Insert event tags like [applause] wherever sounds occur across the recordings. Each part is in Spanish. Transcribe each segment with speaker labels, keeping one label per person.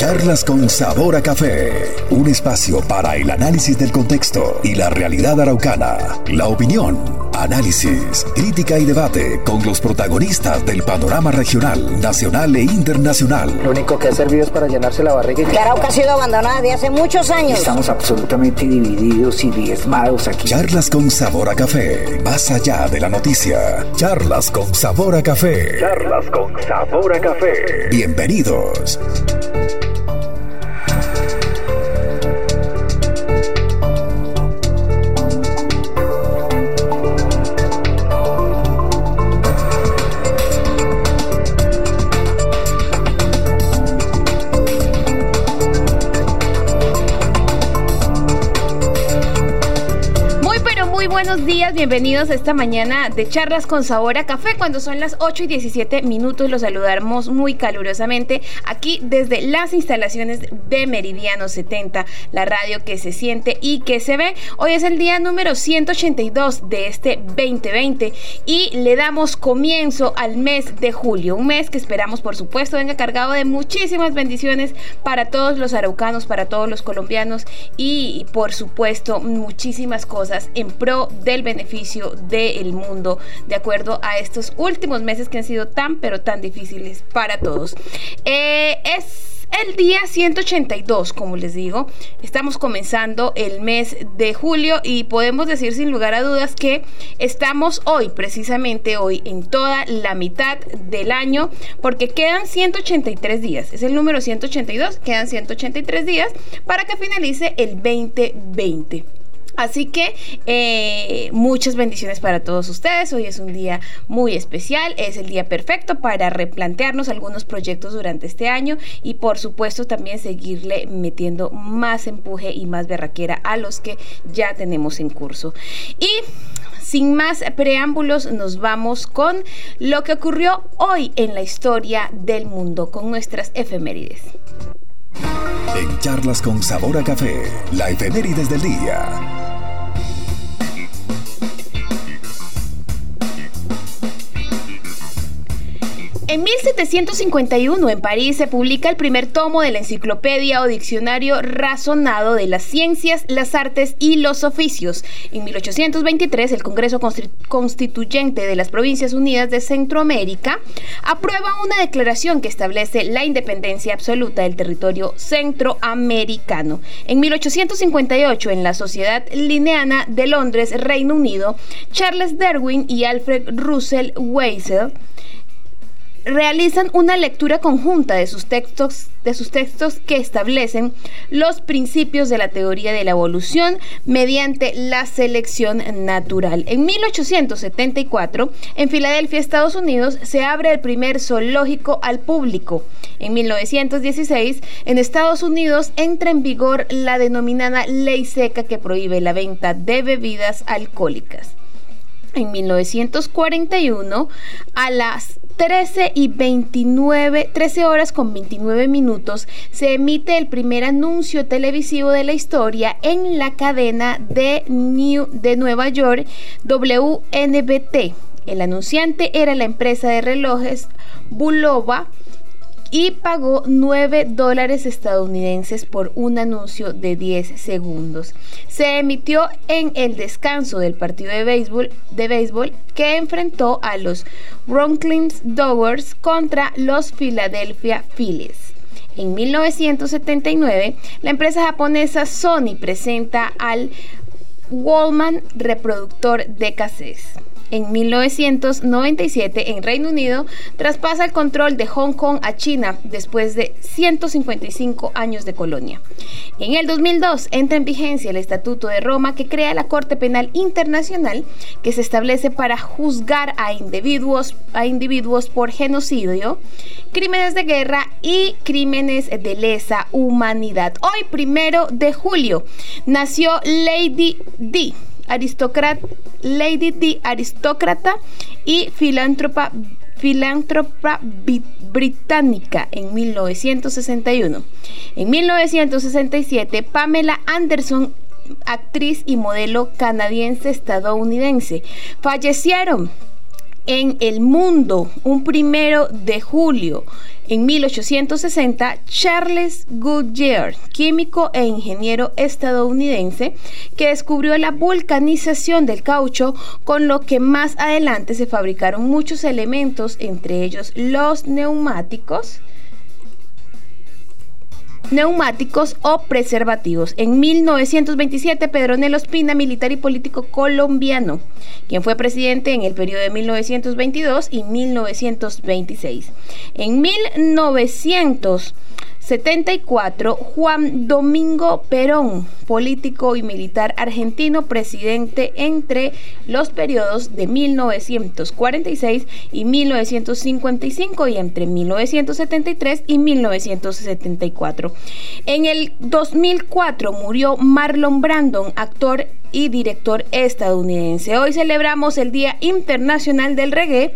Speaker 1: Charlas con sabor a café. Un espacio para el análisis del contexto y la realidad araucana. La opinión, análisis, crítica y debate con los protagonistas del panorama regional, nacional e internacional.
Speaker 2: Lo único que ha servido es para llenarse la barriga.
Speaker 3: Que Arauca ha sido abandonada desde hace muchos años.
Speaker 2: Estamos absolutamente divididos y diezmados aquí.
Speaker 1: Charlas con sabor a café. Más allá de la noticia. Charlas con sabor a café.
Speaker 4: Charlas con sabor a café.
Speaker 1: Bienvenidos.
Speaker 5: Buenos días, bienvenidos a esta mañana de charlas con sabor a café. Cuando son las 8 y 17 minutos, los saludamos muy calurosamente aquí desde las instalaciones de Meridiano 70, la radio que se siente y que se ve. Hoy es el día número 182 de este 2020 y le damos comienzo al mes de julio, un mes que esperamos, por supuesto, venga cargado de muchísimas bendiciones para todos los araucanos, para todos los colombianos y, por supuesto, muchísimas cosas en pro del beneficio del mundo, de acuerdo a estos últimos meses que han sido tan, pero tan difíciles para todos. Eh, es el día 182, como les digo. Estamos comenzando el mes de julio y podemos decir sin lugar a dudas que estamos hoy, precisamente hoy, en toda la mitad del año, porque quedan 183 días. Es el número 182, quedan 183 días para que finalice el 2020. Así que eh, muchas bendiciones para todos ustedes. Hoy es un día muy especial, es el día perfecto para replantearnos algunos proyectos durante este año y por supuesto también seguirle metiendo más empuje y más berraquera a los que ya tenemos en curso. Y sin más preámbulos, nos vamos con lo que ocurrió hoy en la historia del mundo, con nuestras efemérides.
Speaker 1: En charlas con sabor a café, la efemérides del día.
Speaker 5: En 1751 en París se publica el primer tomo de la enciclopedia o diccionario razonado de las ciencias, las artes y los oficios. En 1823 el Congreso Constituyente de las Provincias Unidas de Centroamérica aprueba una declaración que establece la independencia absoluta del territorio centroamericano. En 1858 en la Sociedad Lineana de Londres, Reino Unido, Charles Darwin y Alfred Russell Weisel realizan una lectura conjunta de sus textos de sus textos que establecen los principios de la teoría de la evolución mediante la selección natural. En 1874, en Filadelfia, Estados Unidos, se abre el primer zoológico al público. En 1916, en Estados Unidos entra en vigor la denominada ley seca que prohíbe la venta de bebidas alcohólicas. En 1941, a las 13 y 29, 13 horas con 29 minutos, se emite el primer anuncio televisivo de la historia en la cadena de, New, de Nueva York, WNBT. El anunciante era la empresa de relojes Bulova y pagó 9 dólares estadounidenses por un anuncio de 10 segundos. Se emitió en el descanso del partido de béisbol, de béisbol que enfrentó a los Brooklyn Dodgers contra los Philadelphia Phillies. En 1979, la empresa japonesa Sony presenta al Wallman reproductor de cassettes en 1997 en Reino Unido traspasa el control de Hong Kong a China después de 155 años de colonia. En el 2002 entra en vigencia el Estatuto de Roma que crea la Corte Penal Internacional que se establece para juzgar a individuos, a individuos por genocidio, crímenes de guerra y crímenes de lesa humanidad. Hoy, primero de julio, nació Lady D aristócrata, Lady D, aristócrata y filántropa, filántropa británica en 1961. En 1967, Pamela Anderson actriz y modelo canadiense estadounidense. Fallecieron en el mundo un primero de julio En 1860, Charles Goodyear, químico e ingeniero estadounidense, que descubrió la vulcanización del caucho, con lo que más adelante se fabricaron muchos elementos, entre ellos los neumáticos, neumáticos o preservativos. En 1927, Pedro Nelo Espina, militar y político colombiano, quien fue presidente en el periodo de 1922 y 1926. En 1900 74, Juan Domingo Perón, político y militar argentino, presidente entre los periodos de 1946 y 1955 y entre 1973 y 1974. En el 2004 murió Marlon Brandon, actor y director estadounidense. Hoy celebramos el Día Internacional del Reggae.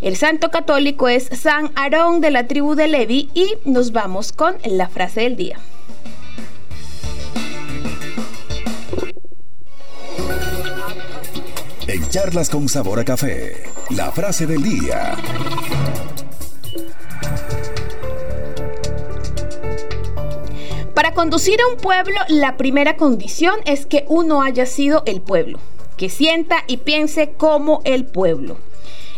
Speaker 5: El santo católico es San Aarón de la tribu de Levi y nos vamos con la frase del día.
Speaker 1: En charlas con sabor a café, la frase del día.
Speaker 5: Para conducir a un pueblo, la primera condición es que uno haya sido el pueblo, que sienta y piense como el pueblo.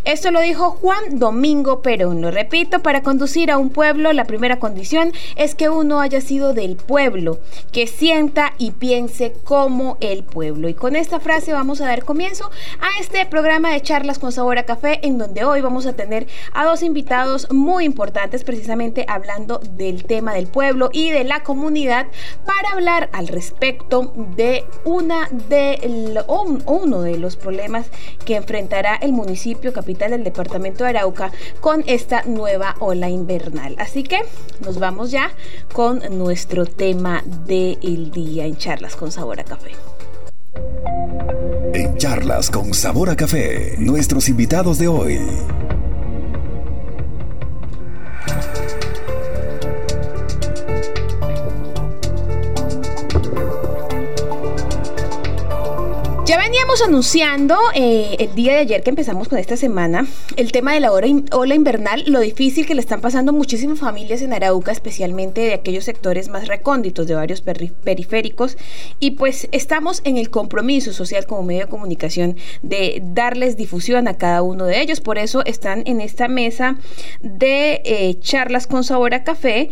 Speaker 5: Esto lo dijo Juan Domingo Perón. Lo repito, para conducir a un pueblo la primera condición es que uno haya sido del pueblo, que sienta y piense como el pueblo. Y con esta frase vamos a dar comienzo a este programa de charlas con sabor a café en donde hoy vamos a tener a dos invitados muy importantes precisamente hablando del tema del pueblo y de la comunidad para hablar al respecto de una de uno de los problemas que enfrentará el municipio capital del departamento de Arauca con esta nueva ola invernal. Así que nos vamos ya con nuestro tema del día en charlas con sabor a café.
Speaker 1: En charlas con sabor a café, nuestros invitados de hoy.
Speaker 5: Veníamos anunciando eh, el día de ayer que empezamos con esta semana el tema de la ola invernal, lo difícil que le están pasando muchísimas familias en Arauca, especialmente de aquellos sectores más recónditos, de varios periféricos, y pues estamos en el compromiso social como medio de comunicación de darles difusión a cada uno de ellos. Por eso están en esta mesa de eh, charlas con sabor a café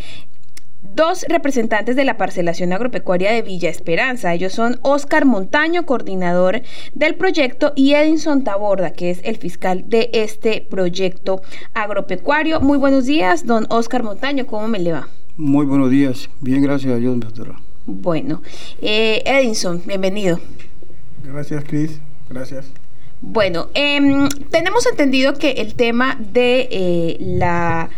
Speaker 5: dos representantes de la parcelación agropecuaria de Villa Esperanza. Ellos son Oscar Montaño, coordinador del proyecto, y Edinson Taborda, que es el fiscal de este proyecto agropecuario. Muy buenos días, don Oscar Montaño, ¿cómo me le va?
Speaker 6: Muy buenos días, bien, gracias a Dios, doctora.
Speaker 5: Bueno, eh, Edinson, bienvenido.
Speaker 6: Gracias, Cris, gracias.
Speaker 5: Bueno, em, tenemos entendido que el tema de eh, la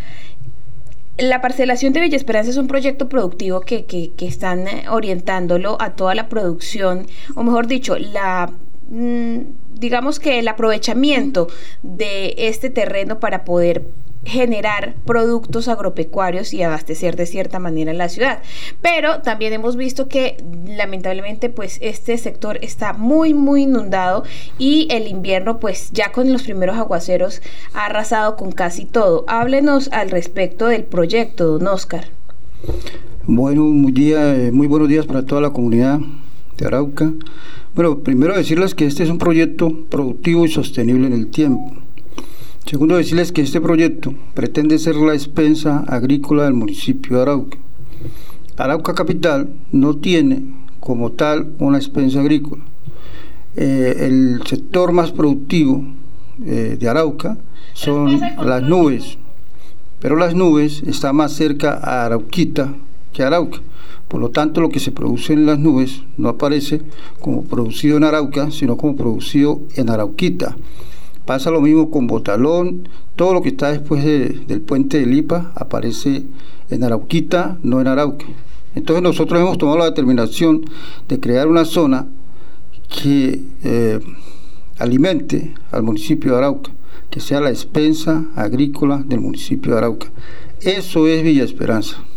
Speaker 5: la parcelación de Villa Esperanza es un proyecto productivo que, que, que están eh, orientándolo a toda la producción, o mejor dicho, la mm, digamos que el aprovechamiento de este terreno para poder generar productos agropecuarios y abastecer de cierta manera la ciudad. Pero también hemos visto que lamentablemente pues este sector está muy muy inundado y el invierno pues ya con los primeros aguaceros ha arrasado con casi todo. Háblenos al respecto del proyecto, don Oscar.
Speaker 6: Bueno, muy, día, eh, muy buenos días para toda la comunidad de Arauca. Bueno, primero decirles que este es un proyecto productivo y sostenible en el tiempo Segundo, decirles que este proyecto pretende ser la expensa agrícola del municipio de Arauca. Arauca Capital no tiene como tal una expensa agrícola. Eh, el sector más productivo eh, de Arauca son las nubes, pero las nubes están más cerca a Arauquita que a Arauca. Por lo tanto, lo que se produce en las nubes no aparece como producido en Arauca, sino como producido en Arauquita. Pasa lo mismo con Botalón, todo lo que está después del puente de Lipa aparece en Arauquita, no en Arauca. Entonces nosotros hemos tomado la determinación de crear una zona que eh, alimente al municipio de Arauca, que sea la expensa agrícola del municipio de Arauca. Eso es Villa Esperanza.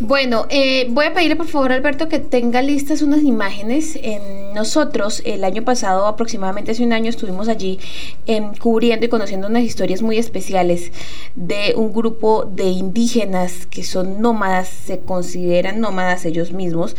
Speaker 5: Bueno, eh, voy a pedirle por favor Alberto que tenga listas unas imágenes. En nosotros el año pasado, aproximadamente hace un año, estuvimos allí em, cubriendo y conociendo unas historias muy especiales de un grupo de indígenas que son nómadas, se consideran nómadas ellos mismos.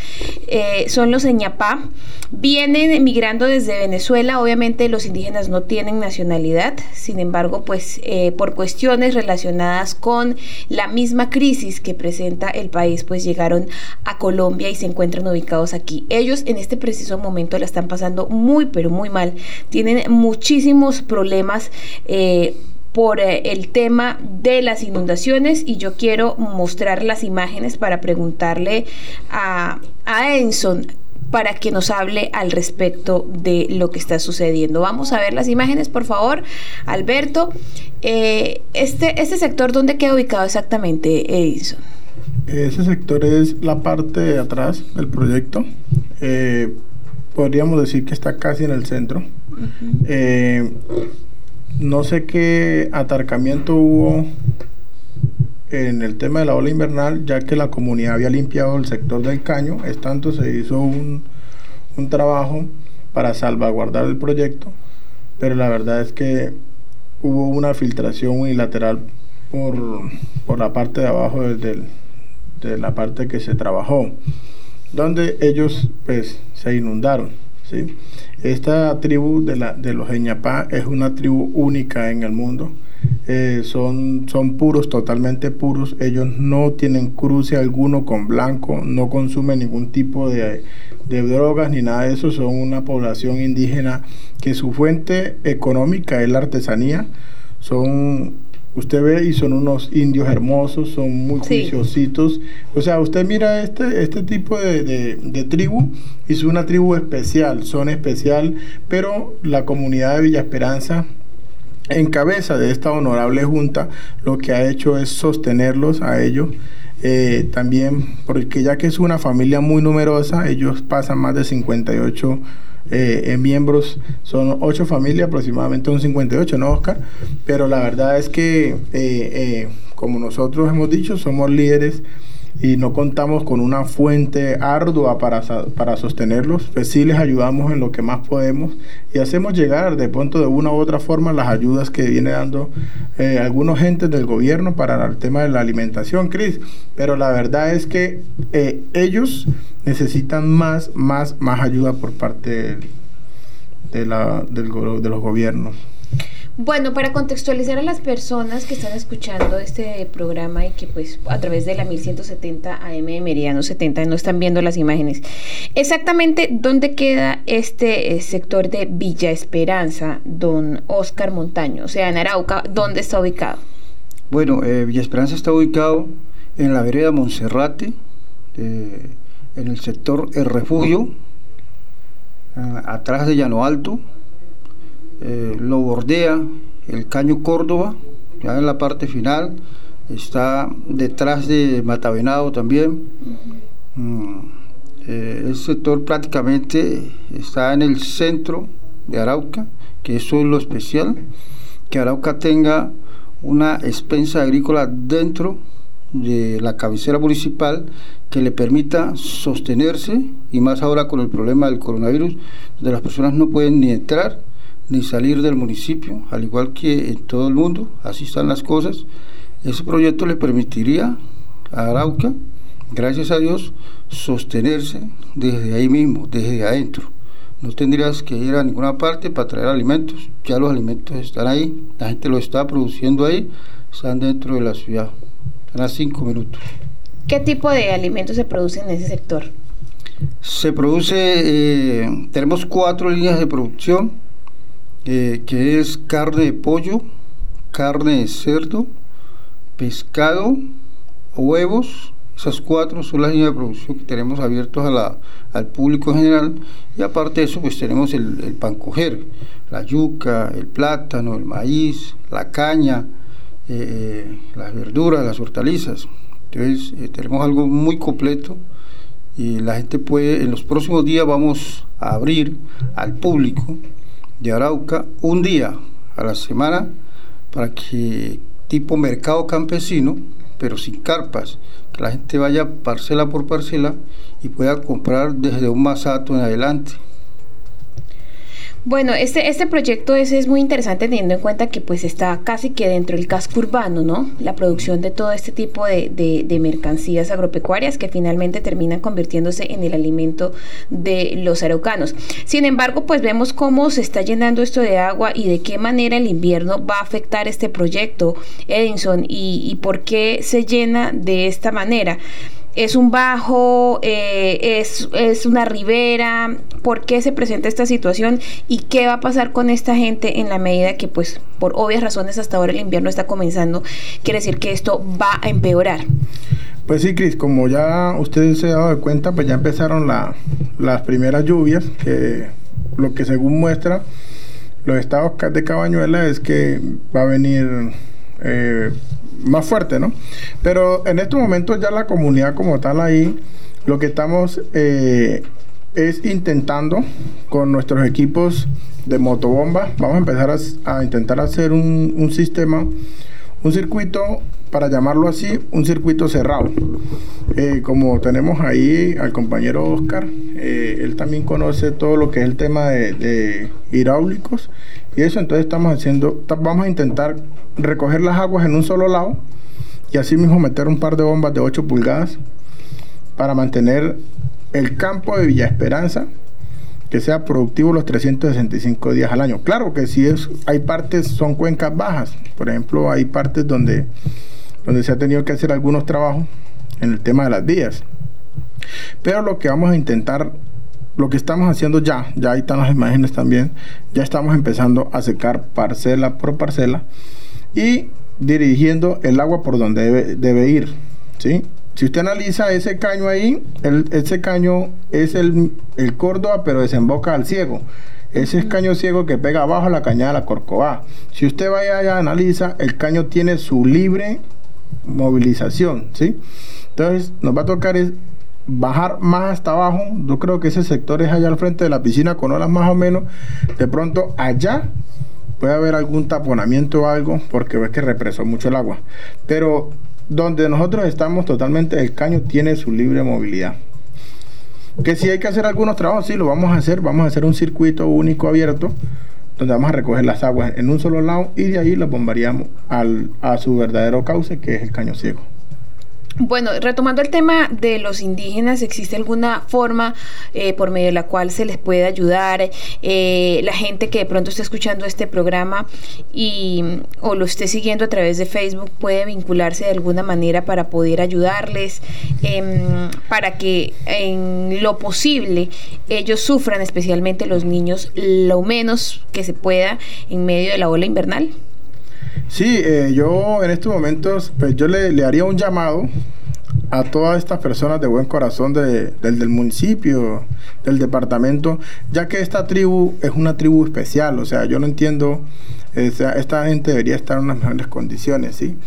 Speaker 5: Eh, son los Eñapá. Vienen emigrando desde Venezuela. Obviamente los indígenas no tienen nacionalidad. Sin embargo, pues eh, por cuestiones relacionadas con la misma crisis que presenta el país pues llegaron a Colombia y se encuentran ubicados aquí. Ellos en este preciso momento la están pasando muy, pero muy mal. Tienen muchísimos problemas. Eh, por eh, el tema de las inundaciones y yo quiero mostrar las imágenes para preguntarle a, a Enson para que nos hable al respecto de lo que está sucediendo. Vamos a ver las imágenes, por favor. Alberto, eh, este, este sector, ¿dónde queda ubicado exactamente, Edison?
Speaker 7: Ese sector es la parte de atrás del proyecto. Eh, podríamos decir que está casi en el centro. Eh, no sé qué atarcamiento hubo en el tema de la ola invernal, ya que la comunidad había limpiado el sector del caño. Es tanto, se hizo un, trabajo para salvaguardar el proyecto, pero la verdad es que hubo una filtración unilateral por, por la parte de abajo del de la parte que se trabajó, donde ellos pues se inundaron. ¿sí? Esta tribu de, la, de los Eñapá es una tribu única en el mundo. Eh, son, son puros, totalmente puros. Ellos no tienen cruce alguno con blanco, no consumen ningún tipo de, de drogas ni nada de eso. Son una población indígena que su fuente económica es la artesanía. Son Usted ve y son unos indios hermosos, son muy juiciositos. O sea, usted mira este, este tipo de, de, tribu y es una tribu especial, son especial, pero la comunidad de Villa Esperanza en cabeza de esta honorable junta lo que ha hecho es sostenerlos a ellos. Eh, también porque ya que es una familia muy numerosa, ellos pasan más de 58 eh, miembros, son ocho familias, aproximadamente un 58, ¿no, Oscar? Pero la verdad es que, eh, eh, como nosotros hemos dicho, somos líderes y no contamos con una fuente ardua para, para sostenerlos, pues sí les ayudamos en lo que más podemos y hacemos llegar de pronto de una u otra forma las ayudas que viene dando eh, algunos gentes del gobierno para el tema de la alimentación, Cris. Pero la verdad es que eh, ellos necesitan más, más, más ayuda por parte de, la, del, de los gobiernos.
Speaker 5: Bueno, para contextualizar a las personas que están escuchando este programa y que pues a través de la 1170 AM de Meridiano 70 no están viendo las imágenes, exactamente dónde queda este eh, sector de Villa Esperanza, don Oscar Montaño, o sea, en Arauca, ¿dónde está ubicado?
Speaker 6: Bueno, eh, Villa Esperanza está ubicado en la vereda Monserrate, eh, en el sector El Refugio, atrás de Llano Alto, eh, lo bordea el caño Córdoba, ya en la parte final, está detrás de Matavenado también. Mm, eh, el sector prácticamente está en el centro de Arauca, que eso es lo especial, que Arauca tenga una expensa agrícola dentro de la cabecera municipal que le permita sostenerse y más ahora con el problema del coronavirus, donde las personas no pueden ni entrar ni salir del municipio, al igual que en todo el mundo, así están las cosas. Ese proyecto le permitiría a Arauca, gracias a Dios, sostenerse desde ahí mismo, desde adentro. No tendrías que ir a ninguna parte para traer alimentos, ya los alimentos están ahí, la gente lo está produciendo ahí, están dentro de la ciudad, están a cinco minutos.
Speaker 5: ¿Qué tipo de alimentos se producen en ese sector?
Speaker 6: Se produce, eh, tenemos cuatro líneas de producción, eh, que es carne de pollo, carne de cerdo, pescado, huevos. Esas cuatro son las líneas de producción que tenemos abiertos al público en general. Y aparte de eso, pues tenemos el, el pan coger, la yuca, el plátano, el maíz, la caña, eh, las verduras, las hortalizas. Entonces, eh, tenemos algo muy completo y la gente puede, en los próximos días vamos a abrir al público de Arauca un día a la semana para que tipo mercado campesino pero sin carpas, que la gente vaya parcela por parcela y pueda comprar desde un masato en adelante.
Speaker 5: Bueno, este, este proyecto es, es muy interesante teniendo en cuenta que pues está casi que dentro del casco urbano, ¿no? La producción de todo este tipo de, de, mercancías agropecuarias que finalmente terminan convirtiéndose en el alimento de los araucanos. Sin embargo, pues vemos cómo se está llenando esto de agua y de qué manera el invierno va a afectar este proyecto, Edinson, y, y por qué se llena de esta manera es un bajo, eh, es, es, una ribera, por qué se presenta esta situación y qué va a pasar con esta gente en la medida que, pues, por obvias razones hasta ahora el invierno está comenzando, quiere decir que esto va a empeorar.
Speaker 7: Pues sí, Cris, como ya ustedes se han dado cuenta, pues ya empezaron las primeras lluvias, que lo que según muestra los estados de Cabañuela es que va a venir eh, más fuerte, ¿no? Pero en estos momentos ya la comunidad como tal ahí, lo que estamos eh, es intentando con nuestros equipos de motobomba, vamos a empezar a, intentar hacer un, sistema, un circuito, para llamarlo así, un circuito cerrado. Eh, como tenemos ahí al compañero Oscar, él también conoce todo lo que es el tema de hidráulicos y eso, entonces estamos haciendo, vamos a intentar recoger las aguas en un solo lado y así mismo meter un par de bombas de 8 pulgadas para mantener el campo de Villa Esperanza que sea productivo los 365 días al año. Claro que si es, hay partes, son cuencas bajas. Por ejemplo, hay partes donde, donde se ha tenido que hacer algunos trabajos en el tema de las vías. Pero lo que vamos a intentar lo que estamos haciendo ya, ya ahí están las imágenes también, ya estamos empezando a secar parcela por parcela y dirigiendo el agua por donde debe, ir. ¿sí? Si usted analiza ese caño ahí, el, ese caño es el, el Córdoba, pero desemboca al ciego. Ese es caño ciego que pega abajo a la cañada de la Corcová. Si usted vaya allá analiza, el caño tiene su libre movilización, ¿sí? Entonces, nos va a tocar es bajar más hasta abajo. Yo creo que ese sector es allá al frente de la piscina con olas más o menos. De pronto allá puede haber algún taponamiento o algo porque ves que represó mucho el agua. Pero donde nosotros estamos totalmente, el caño tiene su libre movilidad. Que si hay que hacer algunos trabajos, sí, lo vamos a hacer. Vamos a hacer un circuito único abierto donde vamos a recoger las aguas en un solo lado y de ahí las bombaríamos al, a su verdadero cauce, que es el caño ciego.
Speaker 5: Bueno, retomando el tema de los indígenas, ¿existe alguna forma eh, por medio de la cual se les puede ayudar? Eh, la gente que de pronto está escuchando este programa y, o lo esté siguiendo a través de Facebook puede vincularse de alguna manera para poder ayudarles, em, para que en lo posible ellos sufran, especialmente los niños, lo menos que se pueda en medio de la ola invernal.
Speaker 7: Sí, eh, yo en estos momentos, pues yo le, haría un llamado a todas estas personas de buen corazón del, del, municipio, del departamento, ya que esta tribu es una tribu especial, o sea, yo no entiendo, esta gente debería estar en unas mejores condiciones, ¿sí?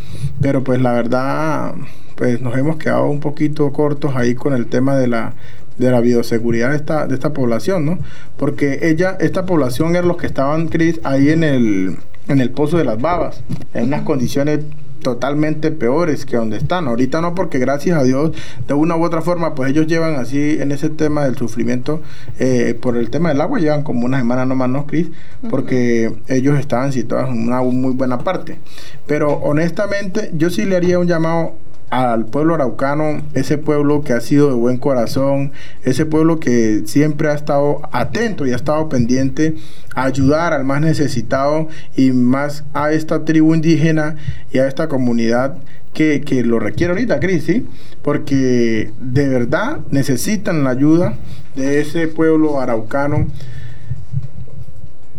Speaker 7: Pero pues la verdad, pues nos hemos quedado un poquito cortos ahí con el tema de la, de la bioseguridad de esta, de esta población, ¿no? Porque ella, esta población era los que estaban, Cris, ahí en el en el Pozo de las Babas, en unas condiciones totalmente peores que donde están. Ahorita no, porque gracias a Dios, de una u otra forma, pues ellos llevan así en ese tema del sufrimiento, eh, por el tema del agua, llevan como una semana nomás, ¿no, Cris? Porque ellos estaban situados en una muy buena parte. Pero honestamente, yo sí le haría un llamado al pueblo araucano, ese pueblo que ha sido de buen corazón, ese pueblo que siempre ha estado atento y ha estado pendiente a ayudar al más necesitado y más a esta tribu indígena y a esta comunidad que, lo requiere ahorita, Cris, ¿sí? porque de verdad necesitan la ayuda de ese pueblo araucano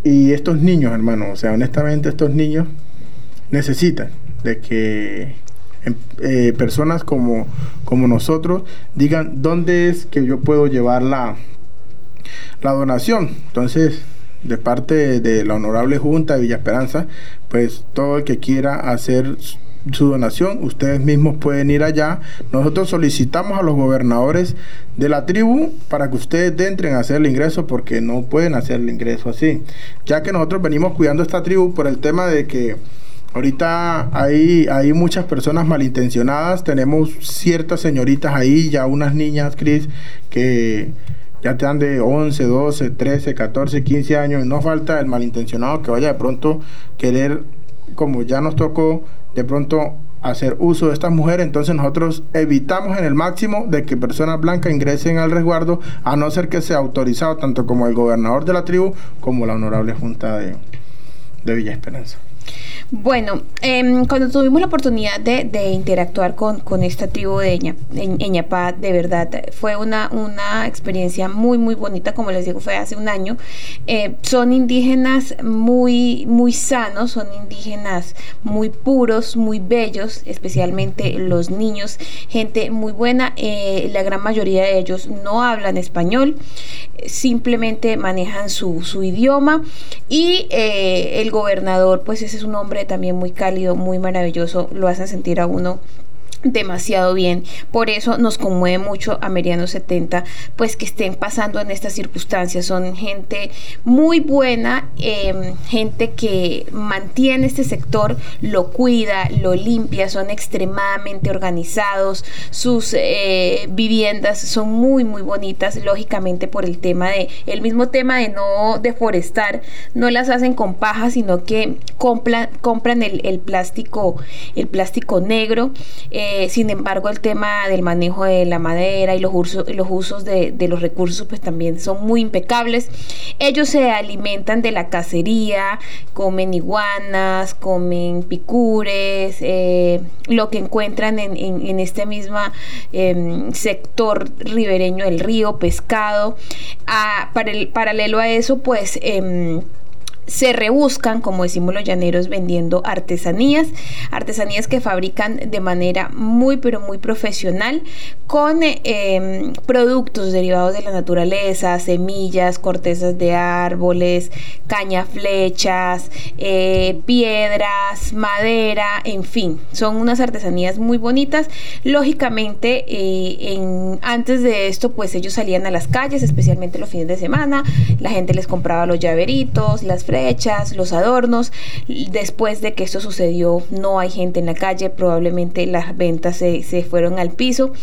Speaker 7: y estos niños, hermano, o sea, honestamente estos niños necesitan de que eh, personas como, como nosotros digan dónde es que yo puedo llevar la, la donación. Entonces, de parte de la Honorable Junta de Villa Esperanza, pues todo el que quiera hacer su donación, ustedes mismos pueden ir allá. Nosotros solicitamos a los gobernadores de la tribu para que ustedes entren a hacer el ingreso porque no pueden hacer el ingreso así, ya que nosotros venimos cuidando esta tribu por el tema de que Ahorita hay, hay muchas personas malintencionadas, tenemos ciertas señoritas ahí, ya unas niñas, Cris, que ya te dan de 11, 12, 13, 14, 15 años, no falta el malintencionado que vaya de pronto querer, como ya nos tocó, de pronto hacer uso de estas mujeres, entonces nosotros evitamos en el máximo de que personas blancas ingresen al resguardo, a no ser que sea autorizado tanto como el gobernador de la tribu como la honorable junta de, de Villa Esperanza.
Speaker 5: Bueno, em, cuando tuvimos la oportunidad de, interactuar con, esta tribu de Eñapá, de verdad, fue una, una experiencia muy, muy bonita, como les digo, fue hace un año. Eh, son indígenas muy, muy sanos, son indígenas muy puros, muy bellos, especialmente los niños, gente muy buena. Eh, la gran mayoría de ellos no hablan español, simplemente manejan su, su idioma y eh, el gobernador, pues ese es un hombre también muy cálido, muy maravilloso, lo hacen sentir a uno demasiado bien. Por eso nos conmueve mucho a Meriano 70, pues que estén pasando en estas circunstancias. Son gente muy buena, em, gente que mantiene este sector, lo cuida, lo limpia, son extremadamente organizados, sus eh, viviendas son muy, muy bonitas, lógicamente por el tema de, el mismo tema de no deforestar, no las hacen con paja, sino que compran, compran el, plástico, el plástico negro. Eh, sin embargo, el tema del manejo de la madera y los usos, los usos de, los recursos pues también son muy impecables. Ellos se alimentan de la cacería, comen iguanas, comen picures, eh, lo que encuentran en, este mismo em, sector ribereño del río, pescado. Ah, para el, paralelo a eso, pues... Se rebuscan, como decimos los llaneros, vendiendo artesanías, artesanías que fabrican de manera muy pero muy profesional con em, productos derivados de la naturaleza, semillas, cortezas de árboles, caña flechas, eh, piedras, madera, en fin, son unas artesanías muy bonitas. Lógicamente, eh, antes de esto, pues ellos salían a las calles, especialmente los fines de semana, la gente les compraba los llaveritos, las fresas, los adornos. Después de que esto sucedió, no hay gente en la calle, probablemente las ventas se, se fueron al piso.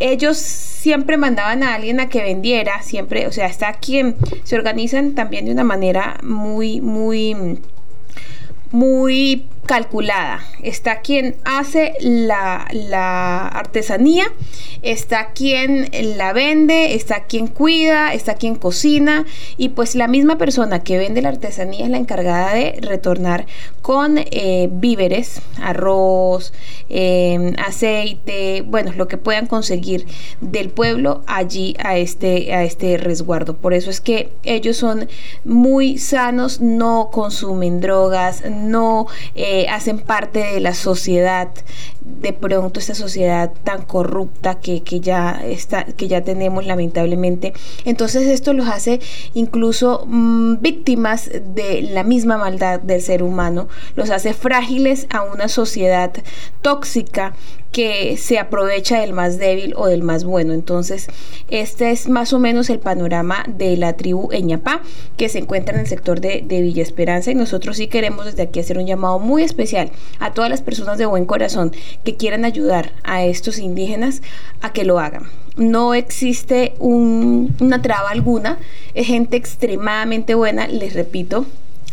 Speaker 5: Ellos siempre mandaban a alguien a que vendiera, siempre, o sea, está quien se organizan también de una manera muy, muy muy calculada. Está quien hace la, artesanía, está quien la vende, está quien cuida, está quien cocina y pues la misma persona que vende la artesanía es la encargada de retornar con eh, víveres, arroz, em, aceite, bueno, lo que puedan conseguir del pueblo allí a este, a este resguardo. Por eso es que ellos son muy sanos, no consumen drogas, no... Eh, hacen parte de la sociedad, de pronto esta sociedad tan corrupta que, ya está, que ya tenemos lamentablemente. Entonces esto los hace incluso mm, víctimas de la misma maldad del ser humano, los hace frágiles a una sociedad tóxica que se aprovecha del más débil o del más bueno. Entonces, este es más o menos el panorama de la tribu Eñapá que se encuentra en el sector de, de, Villa Esperanza y nosotros sí queremos desde aquí hacer un llamado muy especial a todas las personas de buen corazón que quieran ayudar a estos indígenas a que lo hagan. No existe una traba alguna, es gente extremadamente buena, les repito,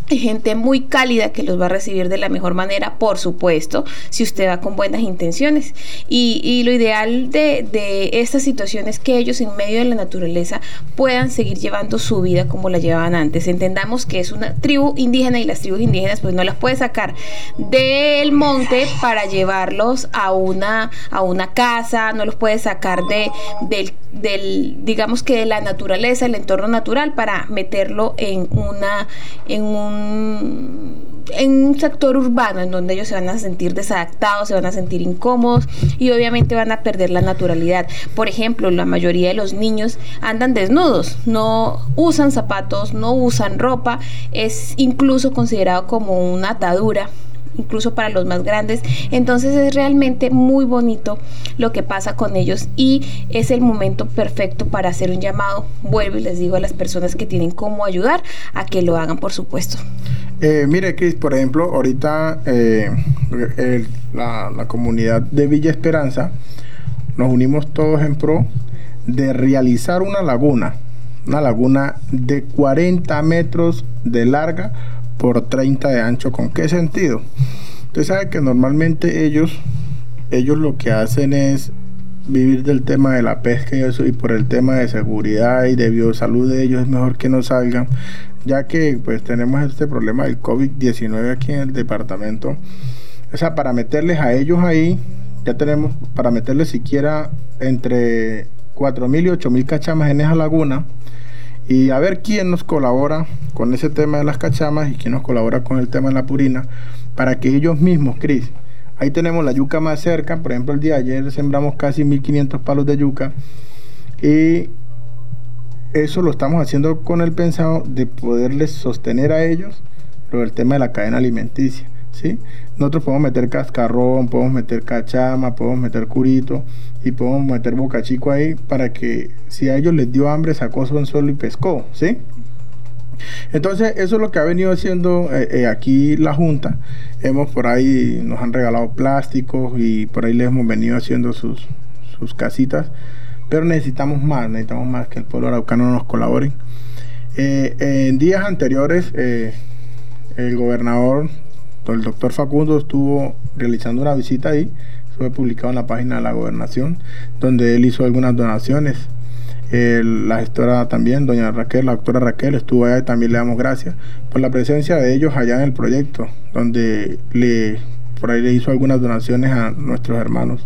Speaker 5: gente muy cálida que los va a recibir de la mejor manera, por supuesto, si usted va con buenas intenciones. Y, lo ideal de, de esta situación es que ellos en medio de la naturaleza puedan seguir llevando su vida como la llevaban antes. Entendamos que es una tribu indígena y las tribus indígenas pues no las puede sacar del monte para llevarlos a una, a una casa, no los puede sacar de, del, del, digamos que de la naturaleza, el entorno natural, para meterlo en una, en un en un sector urbano en donde ellos se van a sentir desadaptados, se van a sentir incómodos y obviamente van a perder la naturalidad. Por ejemplo, la mayoría de los niños andan desnudos, no usan zapatos, no usan ropa, es incluso considerado como una atadura incluso para los más grandes. Entonces es realmente muy bonito lo que pasa con ellos y es el momento perfecto para hacer un llamado. Vuelvo y les digo a las personas que tienen cómo ayudar a que lo hagan, por supuesto.
Speaker 7: Eh, mire, Cris, por ejemplo, ahorita eh, la, la comunidad de Villa Esperanza nos unimos todos en pro de realizar una laguna, una laguna de 40 metros de larga por 30 de ancho. ¿Con qué sentido? Usted sabe que normalmente ellos, ellos lo que hacen es vivir del tema de la pesca y eso, y por el tema de seguridad y de biosalud de ellos es mejor que no salgan, ya que pues tenemos este problema del COVID-19 aquí en el departamento. O sea, para meterles a ellos ahí, ya tenemos para meterles siquiera entre 4.000 y 8.000 cachamas en esa laguna y a ver quién nos colabora con ese tema de las cachamas y quién nos colabora con el tema de la purina para que ellos mismos, Cris, ahí tenemos la yuca más cerca, por ejemplo el día de ayer sembramos casi 1.500 palos de yuca y eso lo estamos haciendo con el pensado de poderles sostener a ellos lo del tema de la cadena alimenticia. Nosotros podemos meter cascarrón, podemos meter cachama, podemos meter curito y podemos meter bocachico ahí para que si a ellos les dio hambre sacó su anzuelo y pescó, ¿sí? Entonces, eso es lo que ha venido haciendo eh, eh, aquí la Junta. Hemos por ahí, nos han regalado plásticos y por ahí les hemos venido haciendo sus, sus casitas. Pero necesitamos más, necesitamos más que el pueblo araucano nos colabore. Eh, en días anteriores, el gobernador el doctor Facundo estuvo realizando una visita ahí, fue publicado en la página de la gobernación, donde él hizo algunas donaciones. la gestora también, doña Raquel, la doctora Raquel, estuvo allá y también le damos gracias por la presencia de ellos allá en el proyecto, donde le, por ahí le hizo algunas donaciones a nuestros hermanos,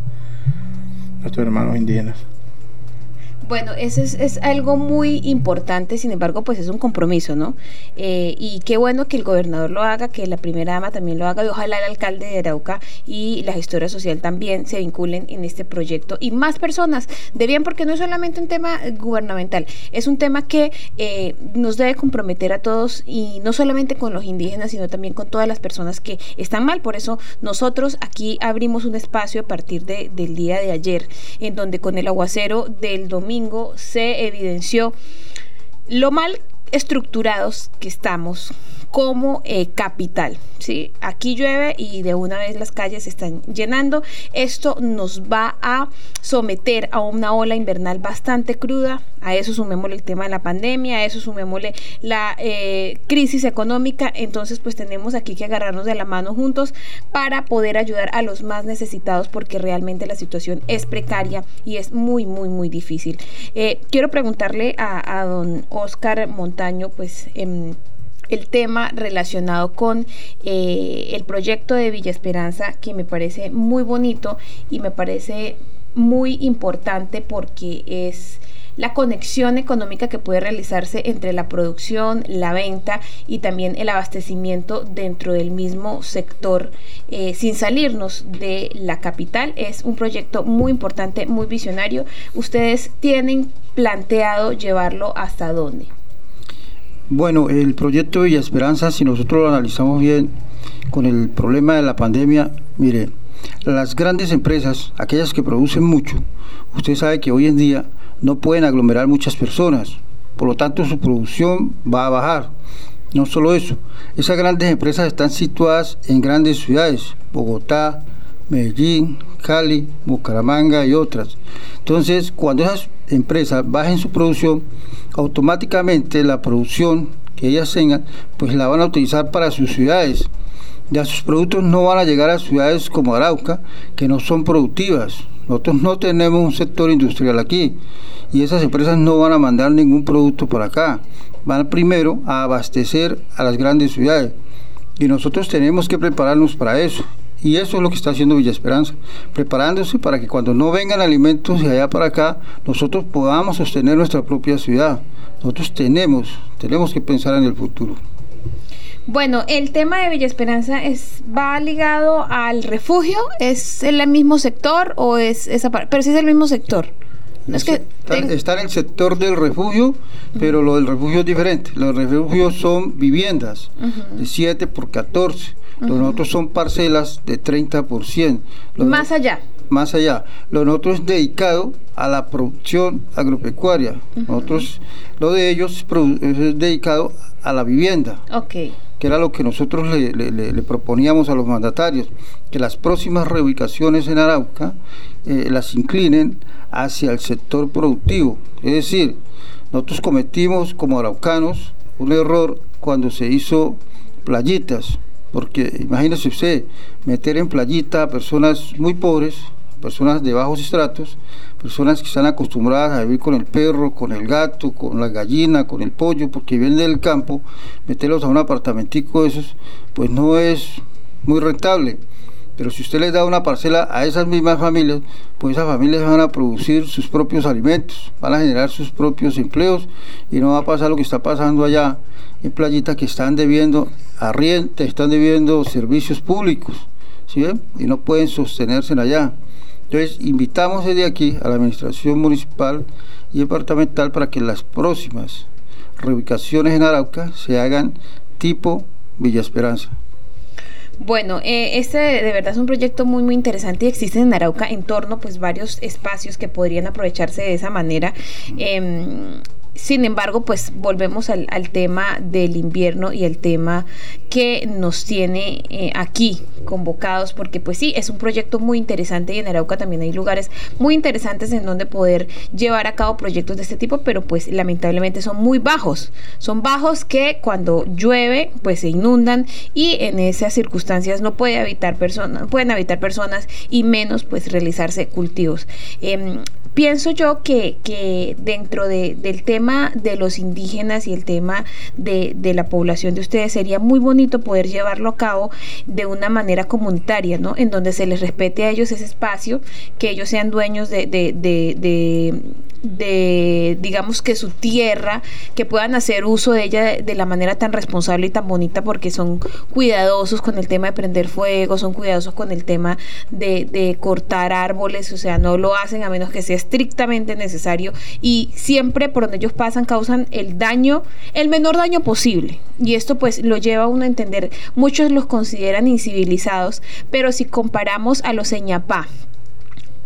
Speaker 7: nuestros hermanos indígenas.
Speaker 5: Bueno, eso es, algo muy importante, sin embargo, pues es un compromiso, ¿no? Eh, y qué bueno que el gobernador lo haga, que la primera dama también lo haga, y ojalá el alcalde de Arauca y la gestora social también se vinculen en este proyecto y más personas de bien, porque no es solamente un tema gubernamental, es un tema que eh, nos debe comprometer a todos y no solamente con los indígenas, sino también con todas las personas que están mal. Por eso nosotros aquí abrimos un espacio a partir de, del día de ayer, en donde con el aguacero del domingo, se evidenció lo mal estructurados que estamos como eh, capital. ¿sí? Aquí llueve y de una vez las calles están llenando. Esto nos va a someter a una ola invernal bastante cruda. A eso sumémosle el tema de la pandemia, a eso sumémosle la eh, crisis económica. Entonces, pues tenemos aquí que agarrarnos de la mano juntos para poder ayudar a los más necesitados porque realmente la situación es precaria y es muy, muy, muy difícil. Eh, quiero preguntarle a, don Oscar Montaño, pues... en el tema relacionado con eh, el proyecto de Villa Esperanza, que me parece muy bonito y me parece muy importante porque es la conexión económica que puede realizarse entre la producción, la venta y también el abastecimiento dentro del mismo sector eh, sin salirnos de la capital. Es un proyecto muy importante, muy visionario. ¿Ustedes tienen planteado llevarlo hasta dónde?
Speaker 6: Bueno, el proyecto Villa Esperanza, si nosotros lo analizamos bien con el problema de la pandemia, mire, las grandes empresas, aquellas que producen mucho, usted sabe que hoy en día no pueden aglomerar muchas personas, por lo tanto su producción va a bajar. No solo eso, esas grandes empresas están situadas en grandes ciudades, Bogotá, Medellín, Cali, Bucaramanga y otras. Entonces, cuando esas empresas bajen su producción, automáticamente la producción que ellas tengan, pues la van a utilizar para sus ciudades. Ya sus productos no van a llegar a ciudades como Arauca, que no son productivas. Nosotros no tenemos un sector industrial aquí y esas empresas no van a mandar ningún producto por acá. Van primero a abastecer a las grandes ciudades y nosotros tenemos que prepararnos para eso. Y eso es lo que está haciendo Villa Esperanza, preparándose para que cuando no vengan alimentos de allá para acá, nosotros podamos sostener nuestra propia ciudad. Nosotros tenemos, tenemos que pensar en el futuro.
Speaker 5: Bueno, el tema de Villa Esperanza es va ligado al refugio, es el mismo sector o es esa pero sí es el mismo sector. Es que
Speaker 6: está,
Speaker 5: ten-
Speaker 6: está en el sector del refugio, pero lo del refugio es diferente. Los refugios son viviendas de 7 por 14. Los otros son parcelas de 30%. Los
Speaker 5: más allá.
Speaker 6: Más allá. Lo otro es dedicado a la producción agropecuaria. Nosotros, lo de ellos es dedicado a la vivienda, que era lo que nosotros le, le- le- le proponíamos a los mandatarios, que las próximas reubicaciones en Arauca eh, las inclinen hacia el sector productivo. Es decir, nosotros cometimos como araucanos un error cuando se hizo playitas, porque imagínese usted meter en playita a personas muy pobres, personas de bajos estratos, personas que están acostumbradas a vivir con el perro, con el gato, con la gallina, con el pollo, porque vienen del campo, meterlos a un apartamentico de esos, pues no es muy rentable. Pero si usted les da una parcela a esas mismas familias, pues esas familias van a producir sus propios alimentos, van a generar sus propios empleos y no va a pasar lo que está pasando allá en Playita que están debiendo arriente, están debiendo servicios públicos, ¿sí? Y no pueden sostenerse en allá. Entonces, invitamos desde aquí a la administración municipal y departamental para que las próximas reubicaciones en Arauca se hagan tipo Villa Esperanza.
Speaker 5: Bueno, eh, este de verdad es un proyecto muy muy interesante y existen en Arauca en torno pues varios espacios que podrían aprovecharse de esa manera. Sin embargo, pues volvemos al, tema del invierno y el tema que nos tiene eh, aquí convocados, porque pues sí, es un proyecto muy interesante y en Arauca también hay lugares muy interesantes en donde poder llevar a cabo proyectos de este tipo, pero pues lamentablemente son muy bajos. Son bajos que cuando llueve pues se inundan y en esas circunstancias no puede habitar personas, pueden habitar personas y menos pues realizarse cultivos. Em, pienso yo que, que dentro de- del tema de los indígenas y el tema de, de la población de ustedes sería muy bonito poder llevarlo a cabo de una manera comunitaria, ¿no? En donde se les respete a ellos ese espacio, que ellos sean dueños de, de, de- digamos que su tierra, que puedan hacer uso de ella de, la manera tan responsable y tan bonita porque son cuidadosos con el tema de prender fuego, son cuidadosos con el tema de, de cortar árboles, o sea, no lo hacen a menos que sea estrictamente necesario y siempre por donde ellos pasan causan el daño, el menor daño posible. Y esto pues lo lleva a uno a entender, muchos los consideran incivilizados, pero si comparamos a los Señapá,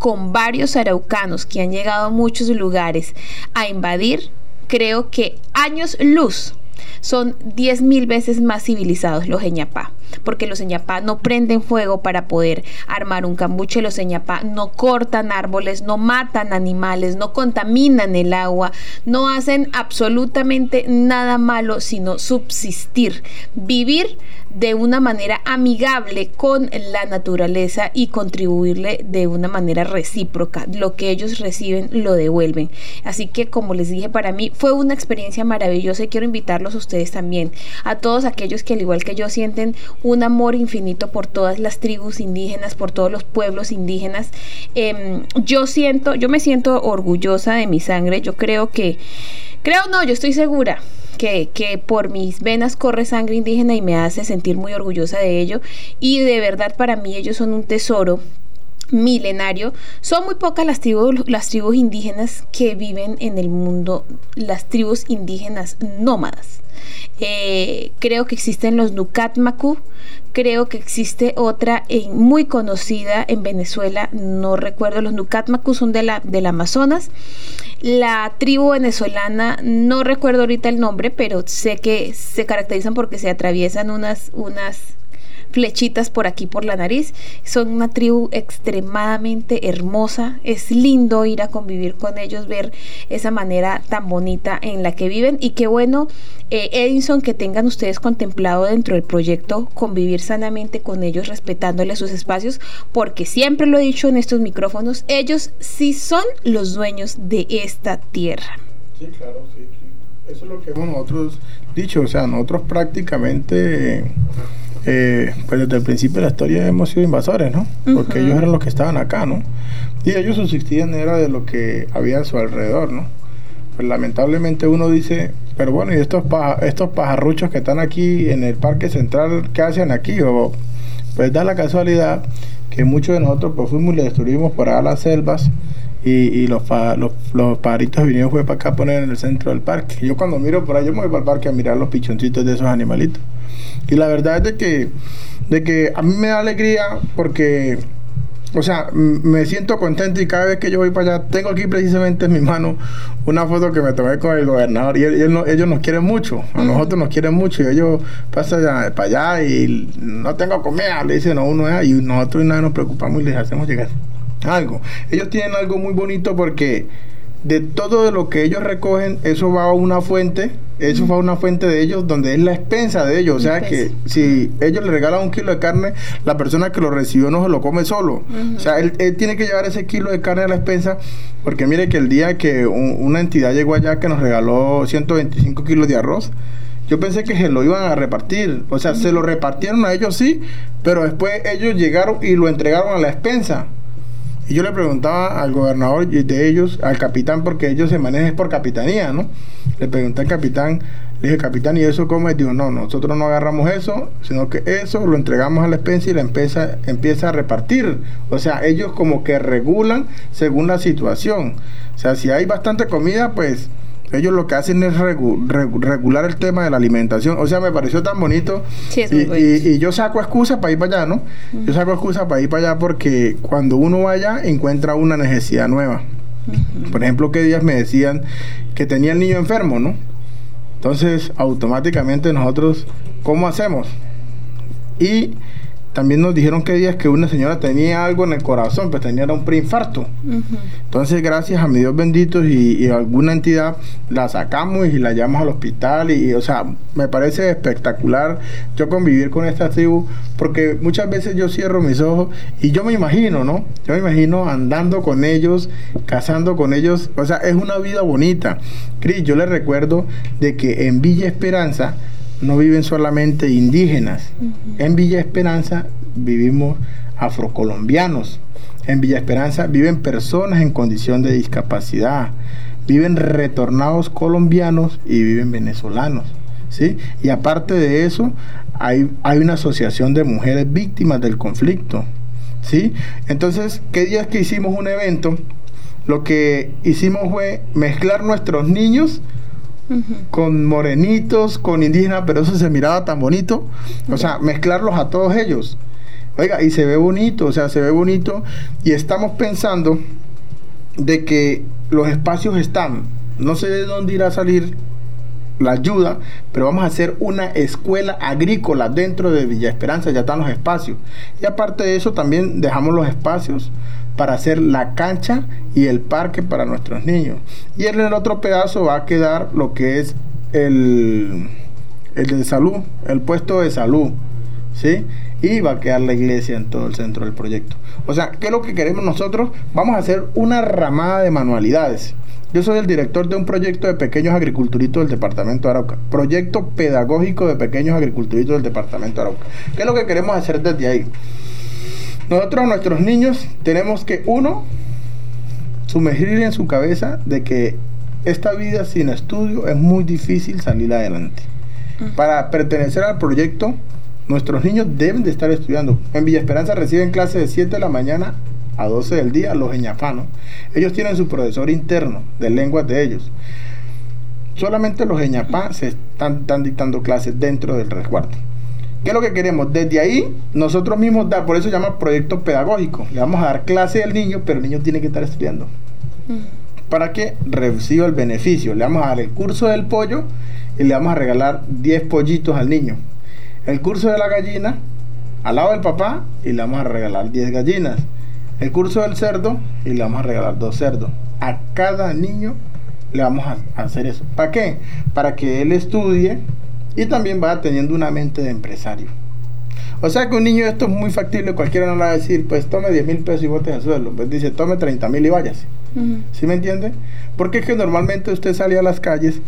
Speaker 5: con varios araucanos que han llegado a muchos lugares a invadir, creo que años luz son 10 mil veces más civilizados los Eñapá, porque los Eñapá no prenden fuego para poder armar un cambuche, los Eñapá no cortan árboles, no matan animales, no contaminan el agua, no hacen absolutamente nada malo, sino subsistir, vivir de una manera amigable con la naturaleza y contribuirle de una manera recíproca. Lo que ellos reciben lo devuelven. Así que como les dije, para mí fue una experiencia maravillosa y quiero invitarlos a ustedes también, a todos aquellos que al igual que yo sienten un amor infinito por todas las tribus indígenas, por todos los pueblos indígenas. Em, yo siento, yo me siento orgullosa de mi sangre, yo creo que, creo no, yo estoy segura que, que, por mis venas corre sangre indígena y me hace sentir muy orgullosa de ello. Y de verdad para mí ellos son un tesoro milenario. Son muy pocas las tribus, las tribus indígenas que viven en el mundo, las tribus indígenas nómadas. Eh, creo que existen los Nukatmaku, creo que existe otra muy conocida en Venezuela, no recuerdo, los Nukatmaku son de la, del Amazonas. La tribu venezolana, no recuerdo ahorita el nombre, pero sé que se caracterizan porque se atraviesan unas, unas flechitas por aquí por la nariz. Son una tribu extremadamente hermosa. Es lindo ir a convivir con ellos, ver esa manera tan bonita en la que viven. Y qué bueno, eh, Edinson, que tengan ustedes contemplado dentro del proyecto convivir sanamente con ellos, respetándole sus espacios, porque siempre lo he dicho en estos micrófonos, ellos sí son los dueños de esta tierra.
Speaker 7: Sí, claro, sí. sí. Eso es lo que hemos nosotros dicho, o sea, nosotros prácticamente, eh, pues desde el principio de la historia hemos sido invasores, ¿no? Porque ellos eran los que estaban acá, ¿no? Y ellos subsistían era de lo que había a su alrededor, ¿no? Pues lamentablemente uno dice, pero bueno, ¿y estos, paja- estos pajarruchos que están aquí en el Parque Central, qué hacen aquí? O, pues da la casualidad que muchos de nosotros pues fuimos y le destruimos por allá las selvas y, y los, pa- los, los pajaritos vinieron fue para acá a poner en el centro del parque. Yo cuando miro por ahí, yo me voy para el parque a mirar los pichoncitos de esos animalitos. Y la verdad es de que, de que a mí me da alegría porque, o sea, me siento contento y cada vez que yo voy para allá, tengo aquí precisamente en mi mano una foto que me tomé con el gobernador y, él- y él no- ellos nos quieren mucho, a nosotros nos quieren mucho y ellos pasan allá- para allá y no tengo comida, le dicen a uno y nosotros nada nos preocupamos y les hacemos llegar algo. Ellos tienen algo muy bonito porque de todo de lo que ellos recogen, eso va a una fuente, eso va a una fuente de ellos donde es la expensa de ellos. O sea que si ellos le regalan un kilo de carne, la persona que lo recibió no se lo come solo. O sea, él, él tiene que llevar ese kilo de carne a la expensa porque mire que el día que un- una entidad llegó allá que nos regaló 125 kilos de arroz, yo pensé que se lo iban a repartir. O sea, se lo repartieron a ellos sí, pero después ellos llegaron y lo entregaron a la expensa. Y yo le preguntaba al gobernador de ellos, al capitán, porque ellos se manejan por capitanía, ¿no? Le pregunté al capitán, le dije, capitán, ¿y eso cómo es? Digo, no, nosotros no agarramos eso, sino que eso lo entregamos a la expensa y la empresa empieza a repartir. O sea, ellos como que regulan según la situación. O sea, si hay bastante comida, pues ellos lo que hacen es regu- regu- regular el tema de la alimentación. O sea, me pareció tan bonito.
Speaker 5: Sí, es
Speaker 7: y,
Speaker 5: muy
Speaker 7: y- y yo saco excusa para ir para allá, ¿no? Yo saco excusa para ir para allá porque cuando uno vaya encuentra una necesidad nueva. Por ejemplo, que días me decían que tenía el niño enfermo, ¿no? Entonces, automáticamente nosotros, ¿cómo hacemos? Y también nos dijeron que días que una señora tenía algo en el corazón, pues tenía un preinfarto. Entonces, gracias a mi Dios bendito y, y alguna entidad, la sacamos y la llevamos al hospital. Y, y, o sea, me parece espectacular yo convivir con esta tribu, porque muchas veces yo cierro mis ojos y yo me imagino, ¿no? Yo me imagino andando con ellos, cazando con ellos. O sea, es una vida bonita. Cris, yo les recuerdo de que en Villa Esperanza no viven solamente indígenas. En Villa Esperanza vivimos afrocolombianos. En Villa Esperanza viven personas en condición de discapacidad. Viven retornados colombianos y viven venezolanos. ¿sí? Y aparte de eso, hay, hay una asociación de mujeres víctimas del conflicto. ¿sí? Entonces, ¿qué días que hicimos un evento? Lo que hicimos fue mezclar nuestros niños con morenitos, con indígenas, pero eso se miraba tan bonito. O sea, mezclarlos a todos ellos. Oiga, y se ve bonito, o sea, se ve bonito. Y estamos pensando de que los espacios están. No sé de dónde irá a salir la ayuda, pero vamos a hacer una escuela agrícola dentro de Villa Esperanza, ya están los espacios. Y aparte de eso, también dejamos los espacios para hacer la cancha y el parque para nuestros niños. Y en el otro pedazo va a quedar lo que es el, el de salud, el puesto de salud. ¿Sí? Y va a quedar la iglesia en todo el centro del proyecto. O sea, ¿qué es lo que queremos nosotros? Vamos a hacer una ramada de manualidades. Yo soy el director de un proyecto de pequeños agriculturitos del departamento de Arauca. Proyecto pedagógico de pequeños agriculturitos del departamento de Arauca. ¿Qué es lo que queremos hacer desde ahí? Nosotros nuestros niños tenemos que, uno, sumergir en su cabeza de que esta vida sin estudio es muy difícil salir adelante. Para pertenecer al proyecto, nuestros niños deben de estar estudiando. En Villa Esperanza reciben clases de 7 de la mañana a 12 del día, los eñafanos. Ellos tienen su profesor interno de lenguas de ellos. Solamente los eñapá se están, están dictando clases dentro del resguardo. ¿Qué es lo que queremos? Desde ahí, nosotros mismos dar, por eso se llama proyecto pedagógico. Le vamos a dar clase al niño, pero el niño tiene que estar estudiando. Para que reciba el beneficio. Le vamos a dar el curso del pollo y le vamos a regalar 10 pollitos al niño. El curso de la gallina al lado del papá y le vamos a regalar 10 gallinas. El curso del cerdo y le vamos a regalar dos cerdos. A cada niño le vamos a a hacer eso. ¿Para qué? Para que él estudie y también vaya teniendo una mente de empresario. O sea que un niño esto es muy factible, cualquiera no le va a decir, pues tome 10 mil pesos y bote al suelo. Pues dice, tome 30 mil y váyase. ¿Sí me entiende? Porque es que normalmente usted sale a las calles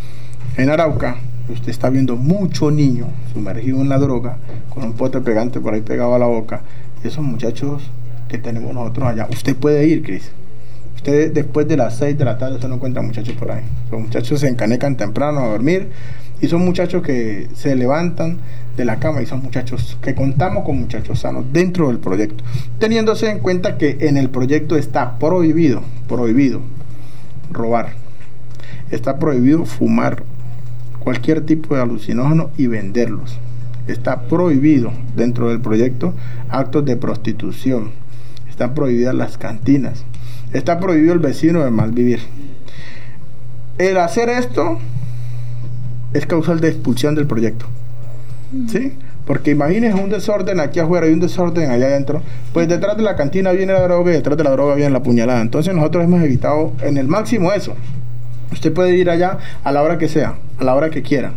Speaker 7: en Arauca, usted está viendo mucho niño sumergido en la droga, con un pote pegante por ahí pegado a la boca. Y esos muchachos que tenemos nosotros allá, usted puede ir, Cris. Usted después de las 6 de la tarde usted no encuentra muchachos por ahí. Los muchachos se encanecan temprano a dormir y son muchachos que se levantan de la cama y son muchachos que contamos con muchachos sanos dentro del proyecto. Teniéndose en cuenta que en el proyecto está prohibido, prohibido robar. Está prohibido fumar cualquier tipo de alucinógeno y venderlos. Está prohibido dentro del proyecto actos de prostitución. Están prohibidas las cantinas. Está prohibido el vecino de mal vivir. El hacer esto es causal de expulsión del proyecto. ¿Sí? Porque imagínense un desorden aquí afuera y un desorden allá adentro. Pues detrás de la cantina viene la droga y detrás de la droga viene la puñalada. Entonces nosotros hemos evitado en el máximo eso. Usted puede ir allá a la hora que sea, a la hora que quiera.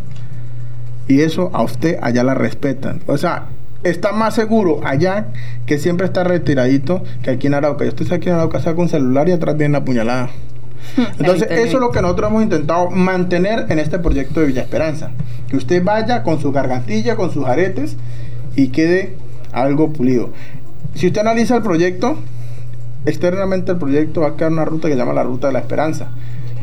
Speaker 7: Y eso a usted allá la respetan. O sea, está más seguro allá que siempre está retiradito que aquí en Arauca. Y usted aquí en Arauca saca un celular y atrás viene la puñalada. Entonces, eso es lo que nosotros hemos intentado mantener en este proyecto de Villa Esperanza. Que usted vaya con su gargantilla, con sus aretes y quede algo pulido. Si usted analiza el proyecto, externamente el proyecto va a quedar una ruta que se llama la Ruta de la Esperanza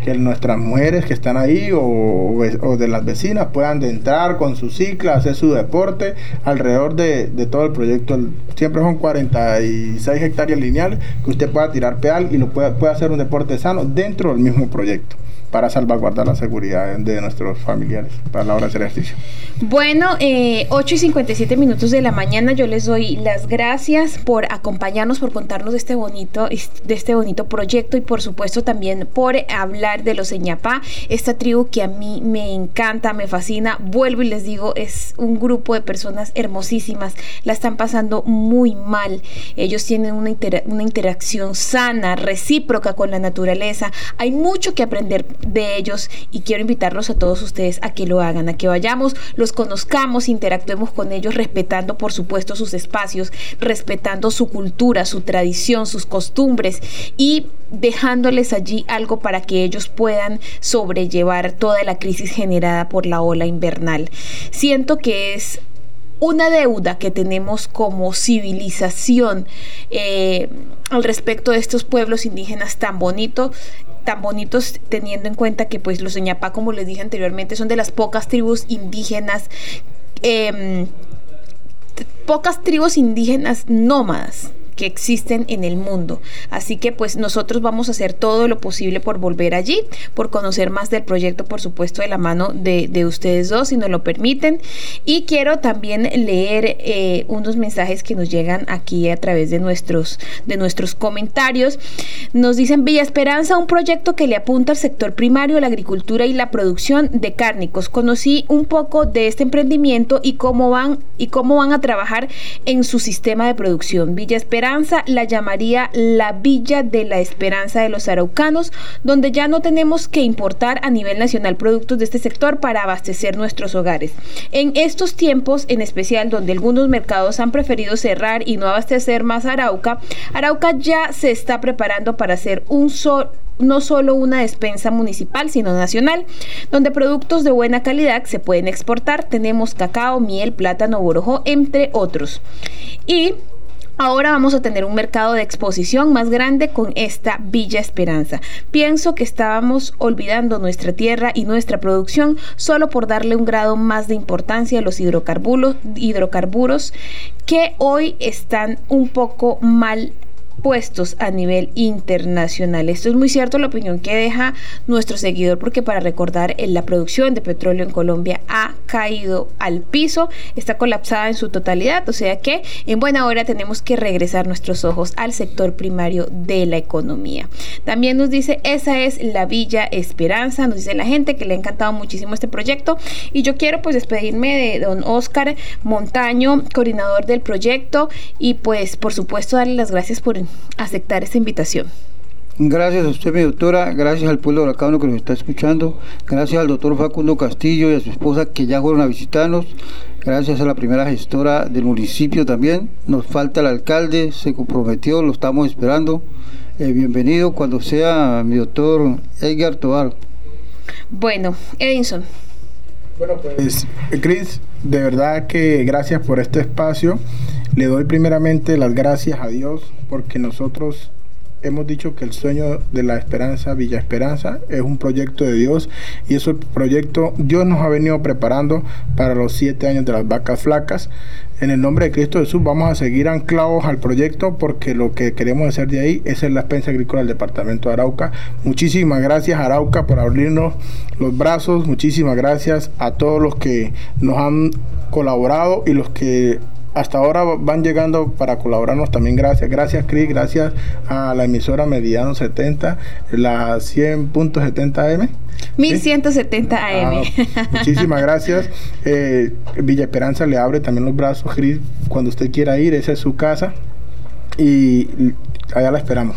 Speaker 7: que nuestras mujeres que están ahí o, de las vecinas puedan entrar con su cicla, hacer su deporte alrededor de, todo el proyecto. Siempre son 46 hectáreas lineales que usted pueda tirar pedal y lo pueda, pueda hacer un deporte sano dentro del mismo proyecto para salvaguardar la seguridad de nuestros familiares para la hora de hacer ejercicio.
Speaker 5: Bueno, eh, 8 y 57 minutos de la mañana, yo les doy las gracias por acompañarnos, por contarnos de este bonito, de este bonito proyecto y por supuesto también por hablar de los Señapá, esta tribu que a mí me encanta, me fascina. Vuelvo y les digo, es un grupo de personas hermosísimas, la están pasando muy mal. Ellos tienen una interacción sana, recíproca con la naturaleza. Hay mucho que aprender de ellos y quiero invitarlos a todos ustedes a que lo hagan, a que vayamos, los conozcamos, interactuemos con ellos, respetando por supuesto sus espacios, respetando su cultura, su tradición, sus costumbres y dejándoles allí algo para que ellos puedan sobrellevar toda la crisis generada por la ola invernal. Siento que es una deuda que tenemos como civilización eh, al respecto de estos pueblos indígenas tan bonitos tan bonitos teniendo en cuenta que pues los Ñapá, como les dije anteriormente, son de las pocas tribus indígenas, em, pocas tribus indígenas nómadas que existen en el mundo. Así que pues nosotros vamos a hacer todo lo posible por volver allí, por conocer más del proyecto, por supuesto, de la mano de, ustedes dos, si nos lo permiten. Y quiero también leer eh, unos mensajes que nos llegan aquí a través de nuestros, de nuestros comentarios. Nos dicen Villa Esperanza, un proyecto que le apunta al sector primario, la agricultura y la producción de cárnicos. Conocí un poco de este emprendimiento y cómo van y cómo van a trabajar en su sistema de producción. Villa Esperanza la llamaría la Villa de la Esperanza de los Araucanos, donde ya no tenemos que importar a nivel nacional productos de este sector para abastecer nuestros hogares. En estos tiempos, en especial donde algunos mercados han preferido cerrar y no abastecer más Arauca, Arauca ya se está preparando para hacer un solo no solo una despensa municipal, sino nacional, donde productos de buena calidad se pueden exportar. Tenemos cacao, miel, plátano, borojo, entre otros. Y Ahora vamos a tener un mercado de exposición más grande con esta Villa Esperanza. Pienso que estábamos olvidando nuestra tierra y nuestra producción solo por darle un grado más de importancia a los hidrocarburos, hidrocarburos que hoy están un poco mal puestos a nivel internacional. Esto es muy cierto la opinión que deja nuestro seguidor porque para recordar la producción de petróleo en Colombia ha caído al piso, está colapsada en su totalidad, o sea que en buena hora tenemos que regresar nuestros ojos al sector primario de la economía. También nos dice, esa es la Villa Esperanza, nos dice la gente que le ha encantado muchísimo este proyecto y yo quiero pues despedirme de don Oscar Montaño, coordinador del proyecto y pues por supuesto darle las gracias por aceptar esta invitación.
Speaker 6: Gracias a usted, mi doctora, gracias al pueblo de Araucano que nos está escuchando, gracias al doctor Facundo Castillo y a su esposa que ya fueron a visitarnos, gracias a la primera gestora del municipio también, nos falta el alcalde, se comprometió, lo estamos esperando. Eh, bienvenido cuando sea mi doctor Edgar Tobar.
Speaker 5: Bueno, Edinson.
Speaker 7: Bueno, pues, Cris, de verdad que gracias por este espacio. Le doy primeramente las gracias a Dios porque nosotros hemos dicho que el sueño de la esperanza, Villa Esperanza, es un proyecto de Dios y ese proyecto Dios nos ha venido preparando para los siete años de las vacas flacas. En el nombre de Cristo Jesús vamos a seguir anclados al proyecto porque lo que queremos hacer de ahí es la expensa agrícola del departamento de Arauca. Muchísimas gracias Arauca por abrirnos los brazos. Muchísimas gracias a todos los que nos han colaborado y los que hasta ahora van llegando para colaborarnos también gracias. Gracias Cris, gracias a la emisora Mediano 70, la 100.70M.
Speaker 5: 1170 AM.
Speaker 7: Ah, muchísimas gracias. [laughs] Eh, Villa Esperanza le abre también los brazos, Cris, cuando usted quiera ir, esa es su casa. Y allá la esperamos.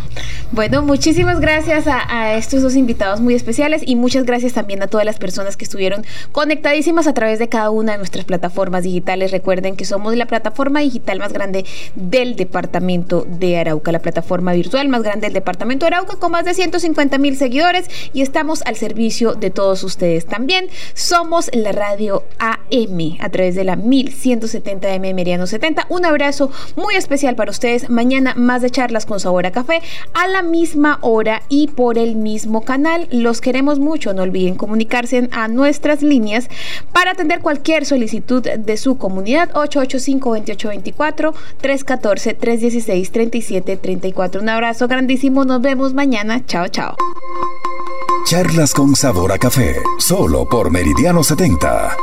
Speaker 5: Bueno, muchísimas gracias a, estos dos invitados muy especiales y muchas gracias también a todas las personas que estuvieron conectadísimas a través de cada una de nuestras plataformas digitales. Recuerden que somos la plataforma digital más grande del departamento de Arauca, la plataforma virtual más grande del departamento de Arauca con más de 150 mil seguidores y estamos al servicio de todos ustedes. También somos la radio AM a través de la 1170M Meriano 70. Un abrazo muy especial para ustedes. Mañana más de charlas con sabor a café a la misma hora y por el mismo canal. Los queremos mucho. No olviden comunicarse a nuestras líneas para atender cualquier solicitud de su comunidad 885-2824, 314-316-3734. Un abrazo grandísimo. Nos vemos mañana. Chao, chao.
Speaker 1: Charlas con sabor a café, solo por Meridiano 70.